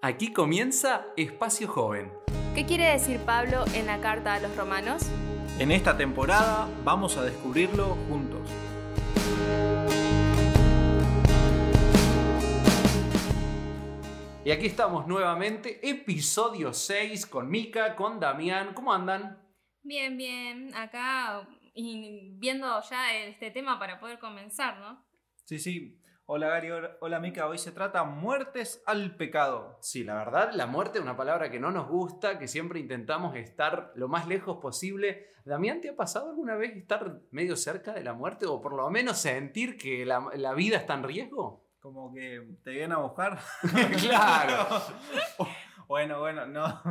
Aquí comienza Espacio Joven. ¿Qué quiere decir Pablo en la carta a los romanos? En esta temporada vamos a descubrirlo juntos. Y aquí estamos nuevamente, episodio 6 con Mika, con Damián. ¿Cómo andan? Bien, bien. Acá y viendo ya este tema para poder comenzar, ¿no? Sí, sí. Hola Gary, hola Mika. Hoy se trata muertes al pecado. Sí, la verdad, la muerte es una palabra que no nos gusta, que siempre intentamos estar lo más lejos posible. Damián, ¿te ha pasado alguna vez estar medio cerca de la muerte o por lo menos sentir que la, la vida está en riesgo? Como que te vienen a buscar. claro. bueno, bueno, no,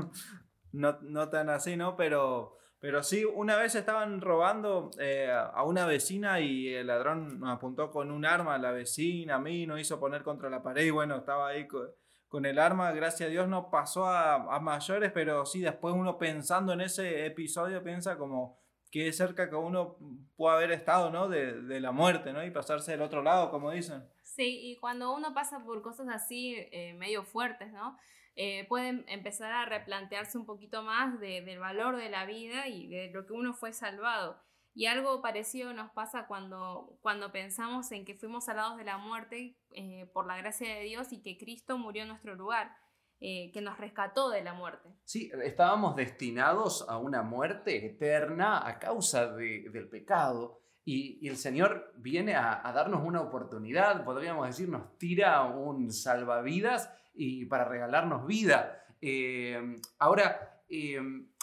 no, no tan así, ¿no? Pero pero sí, una vez estaban robando eh, a una vecina y el ladrón nos apuntó con un arma a la vecina, a mí, nos hizo poner contra la pared y bueno, estaba ahí con, el arma, gracias a Dios no pasó a, mayores, pero sí, después uno pensando en ese episodio piensa como que cerca que uno puede haber estado, ¿no? De, de, la muerte, ¿no? Y pasarse del otro lado, como dicen. Sí, y cuando uno pasa por cosas así, eh, medio fuertes, ¿no? Eh, pueden empezar a replantearse un poquito más del valor de la vida y de lo que uno fue salvado. Y algo parecido nos pasa cuando, cuando pensamos en que fuimos salvados de la muerte eh, por la gracia de Dios y que Cristo murió en nuestro lugar, eh, que nos rescató de la muerte. Sí, estábamos destinados a una muerte eterna a causa del pecado. Y, el Señor viene a, a darnos una oportunidad, podríamos decir, nos tira un salvavidas y para regalarnos vida. Eh, ahora, eh,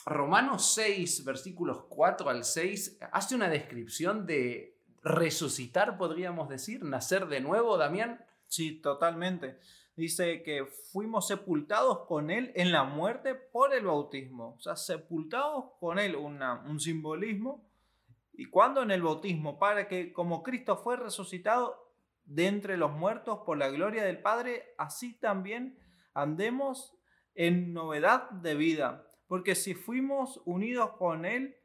Romanos 6, versículos 4 al 6, hace una descripción de resucitar, podríamos decir, nacer de nuevo, Damián. Sí, totalmente. Dice que fuimos sepultados con Él en la muerte por el bautismo. O sea, sepultados con Él, un simbolismo. ¿Y cuando en el bautismo? Para que como Cristo fue resucitado, de entre los muertos por la gloria del Padre, así también andemos en novedad de vida. Porque si fuimos unidos con Él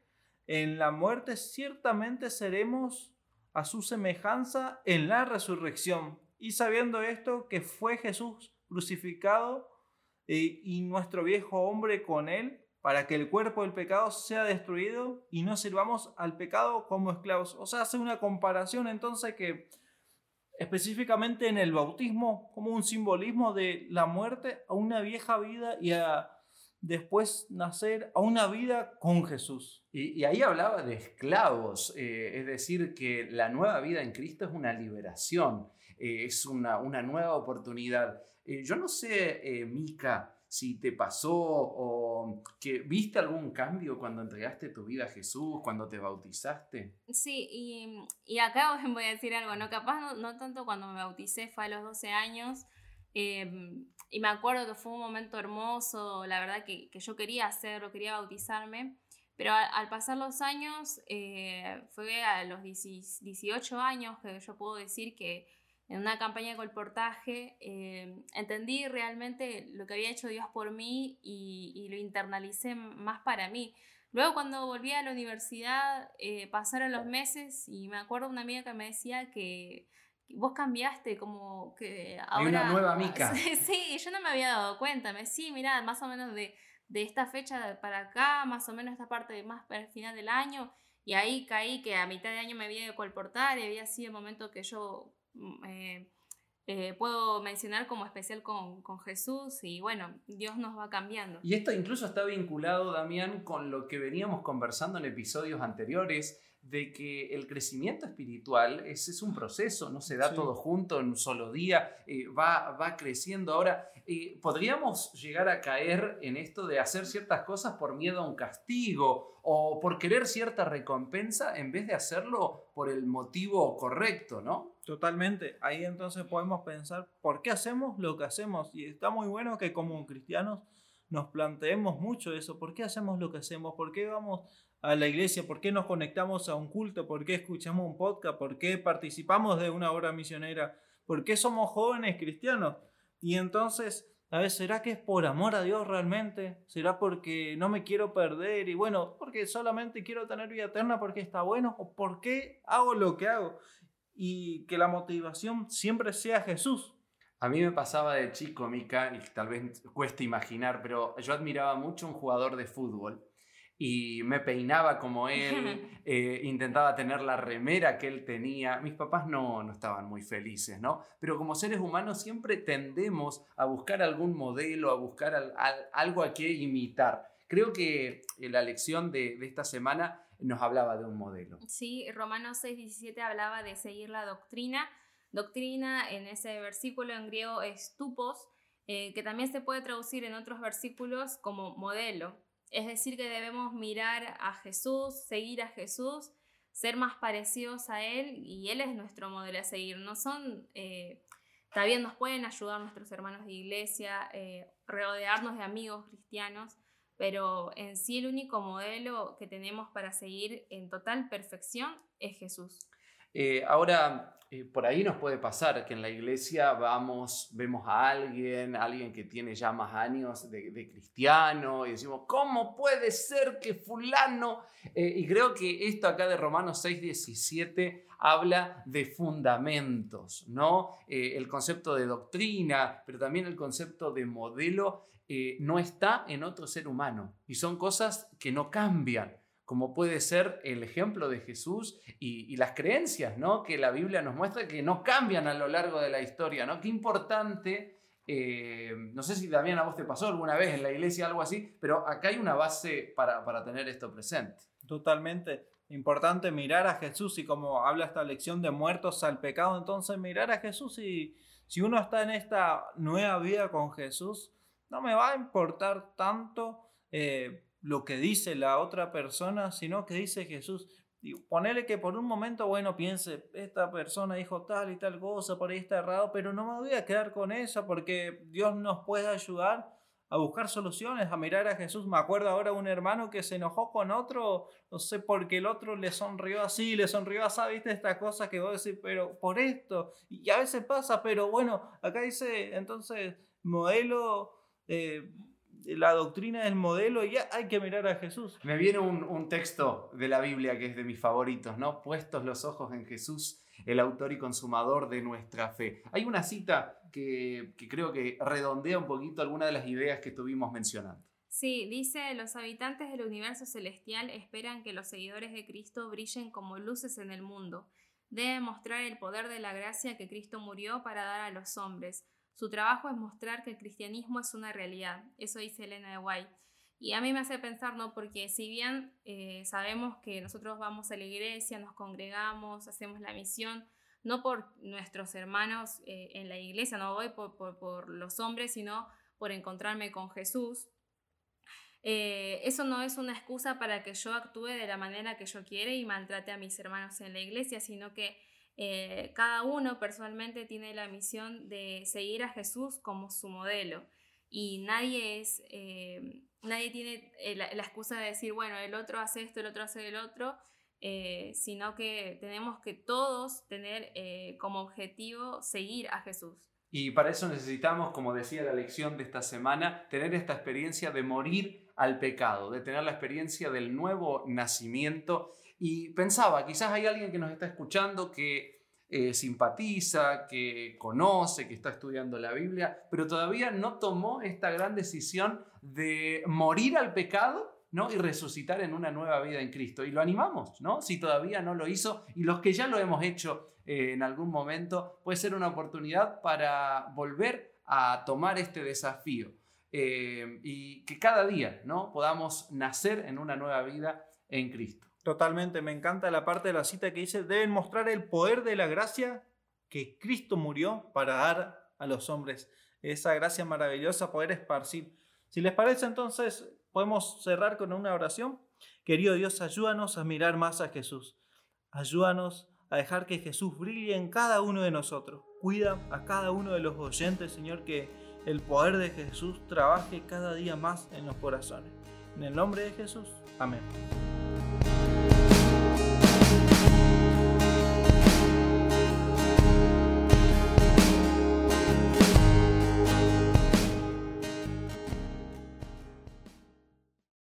en la muerte, ciertamente seremos a su semejanza en la resurrección. Y sabiendo esto, que fue Jesús crucificado eh, y nuestro viejo hombre con Él, para que el cuerpo del pecado sea destruido y no sirvamos al pecado como esclavos. O sea, hace una comparación entonces que específicamente en el bautismo como un simbolismo de la muerte a una vieja vida y a después nacer a una vida con Jesús. Y, ahí hablaba de esclavos, eh, es decir, que la nueva vida en Cristo es una liberación, eh, es una, una, nueva oportunidad. Eh, yo no sé, Mica, si te pasó o que viste algún cambio cuando entregaste tu vida a Jesús, cuando te bautizaste. Sí, y, y acá voy a decir algo, ¿no? Capaz no, tanto cuando me bauticé, fue a los 12 años. Em, y me acuerdo que fue un momento hermoso, la verdad que, que yo quería hacerlo, quería bautizarme, pero al, pasar los años, eh, fue a los 18 años que yo puedo decir que en una campaña de colportaje, eh, entendí realmente lo que había hecho Dios por mí y, lo internalicé más para mí. Luego cuando volví a la universidad eh, pasaron los meses y me acuerdo una amiga que me decía que vos cambiaste como que ahora... Hay una nueva mica. sí, yo no me había dado cuenta. Me sí, mira, más o menos de, de esta fecha para acá, más o menos esta parte más para el final del año. Y ahí caí que a mitad de año me había de colportar y había sido el momento que yo eh, eh, puedo mencionar como especial con, con, Jesús y bueno, Dios nos va cambiando. Y esto incluso está vinculado, Damián, con lo que veníamos conversando en episodios anteriores, de que el crecimiento espiritual es, es un proceso, no se da todo junto en un solo día, eh, va, va creciendo. Ahora, podríamos llegar a caer en esto de hacer ciertas cosas por miedo a un castigo o por querer cierta recompensa en vez de hacerlo por el motivo correcto, ¿no? Totalmente. Ahí entonces podemos pensar por qué hacemos lo que hacemos. Y está muy bueno que como cristianos nos planteemos mucho eso. ¿Por qué hacemos lo que hacemos? ¿Por qué vamos a la iglesia? ¿Por qué nos conectamos a un culto? ¿Por qué escuchamos un podcast? ¿Por qué participamos de una obra misionera? ¿Por qué somos jóvenes cristianos? Y entonces a ver, ¿será que es por amor a Dios realmente? ¿Será porque no me quiero perder? Y bueno, porque solamente quiero tener vida eterna porque está bueno. ¿O por qué hago lo que hago? Y que la motivación siempre sea Jesús. A mí me pasaba de chico, Mica, y tal vez cueste imaginar, pero yo admiraba mucho un jugador de fútbol y me peinaba como él, eh, intentaba tener la remera que él tenía. Mis papás no, no estaban muy felices, ¿no? Pero como seres humanos siempre tendemos a buscar algún modelo, a buscar algo a qué imitar. Creo que la lección de, de, esta semana nos hablaba de un modelo. Sí, Romanos 6:17 hablaba de seguir la doctrina. Doctrina en ese versículo en griego es tupos, eh, que también se puede traducir en otros versículos como modelo. Es decir, que debemos mirar a Jesús, seguir a Jesús, ser más parecidos a Él y Él es nuestro modelo a seguir. No son, eh, también nos pueden ayudar nuestros hermanos de iglesia, eh, rodearnos de amigos cristianos, pero en sí el único modelo que tenemos para seguir en total perfección es Jesús. Eh, ahora, eh, por ahí nos puede pasar que en la iglesia vamos, vemos a alguien, alguien que tiene ya más años de, cristiano, y decimos, ¿cómo puede ser que fulano? Eh, y creo que esto acá de Romanos 6, 17 habla de fundamentos, ¿no? el concepto de doctrina, pero también el concepto de modelo no está en otro ser humano y son cosas que no cambian como puede ser el ejemplo de Jesús y, las creencias ¿no? que la Biblia nos muestra que no cambian a lo largo de la historia. ¿no? Qué importante, eh, no sé si también a vos te pasó alguna vez en la iglesia algo así, pero acá hay una base para, para tener esto presente. Totalmente. Importante mirar a Jesús y como habla esta lección de muertos al pecado, entonces mirar a Jesús y si uno está en esta nueva vida con Jesús, no me va a importar tanto. Eh, lo que dice la otra persona, sino que dice Jesús. Y ponele que por un momento, bueno, piense, esta persona dijo tal y tal cosa, por ahí está errado, pero no me voy a quedar con eso porque Dios nos puede ayudar a buscar soluciones, a mirar a Jesús. Me acuerdo ahora un hermano que se enojó con otro, no sé, porque el otro le sonrió así, le sonrió así, viste esta cosa que vos decís, pero por esto, y a veces pasa, pero bueno, acá dice entonces modelo... Eh, la doctrina del modelo y hay que mirar a Jesús. Me viene un, texto de la Biblia que es de mis favoritos, ¿no? Puestos los ojos en Jesús, el autor y consumador de nuestra fe. Hay una cita que, que creo que redondea un poquito algunas de las ideas que estuvimos mencionando. Sí, dice, los habitantes del universo celestial esperan que los seguidores de Cristo brillen como luces en el mundo. Deben mostrar el poder de la gracia que Cristo murió para dar a los hombres su trabajo es mostrar que el cristianismo es una realidad. Eso dice Elena de White. Y a mí me hace pensar, ¿no? Porque si bien eh, sabemos que nosotros vamos a la iglesia, nos congregamos, hacemos la misión, no por nuestros hermanos eh, en la iglesia, no voy por, los hombres, sino por encontrarme con Jesús. Eh, eso no es una excusa para que yo actúe de la manera que yo quiera y maltrate a mis hermanos en la iglesia, sino que eh, cada uno personalmente tiene la misión de seguir a Jesús como su modelo y nadie es, eh, nadie tiene eh, la, excusa de decir, bueno, el otro hace esto, el otro hace el otro, sino que tenemos que todos tener como objetivo seguir a Jesús. Y para eso necesitamos, como decía la lección de esta semana, tener esta experiencia de morir al pecado, de tener la experiencia del nuevo nacimiento. Y pensaba, quizás hay alguien que nos está escuchando que eh, simpatiza, que conoce, que está estudiando la Biblia, pero todavía no tomó esta gran decisión de morir al pecado ¿no? y resucitar en una nueva vida en Cristo. Y lo animamos, ¿no? Si todavía no lo hizo, y los que ya lo hemos hecho eh, en algún momento, puede ser una oportunidad para volver a tomar este desafío. Eh, y que cada día ¿no? podamos nacer en una nueva vida en Cristo. Totalmente, me encanta la parte de la cita que dice, deben mostrar el poder de la gracia que Cristo murió para dar a los hombres. Esa gracia maravillosa, poder esparcir. Si les parece, entonces Podemos cerrar con una oración. Querido Dios, ayúdanos a mirar más a Jesús. Ayúdanos a dejar que Jesús brille en cada uno de nosotros. Cuida a cada uno de los oyentes, Señor, que el poder de Jesús trabaje cada día más en los corazones. En el nombre de Jesús, amén.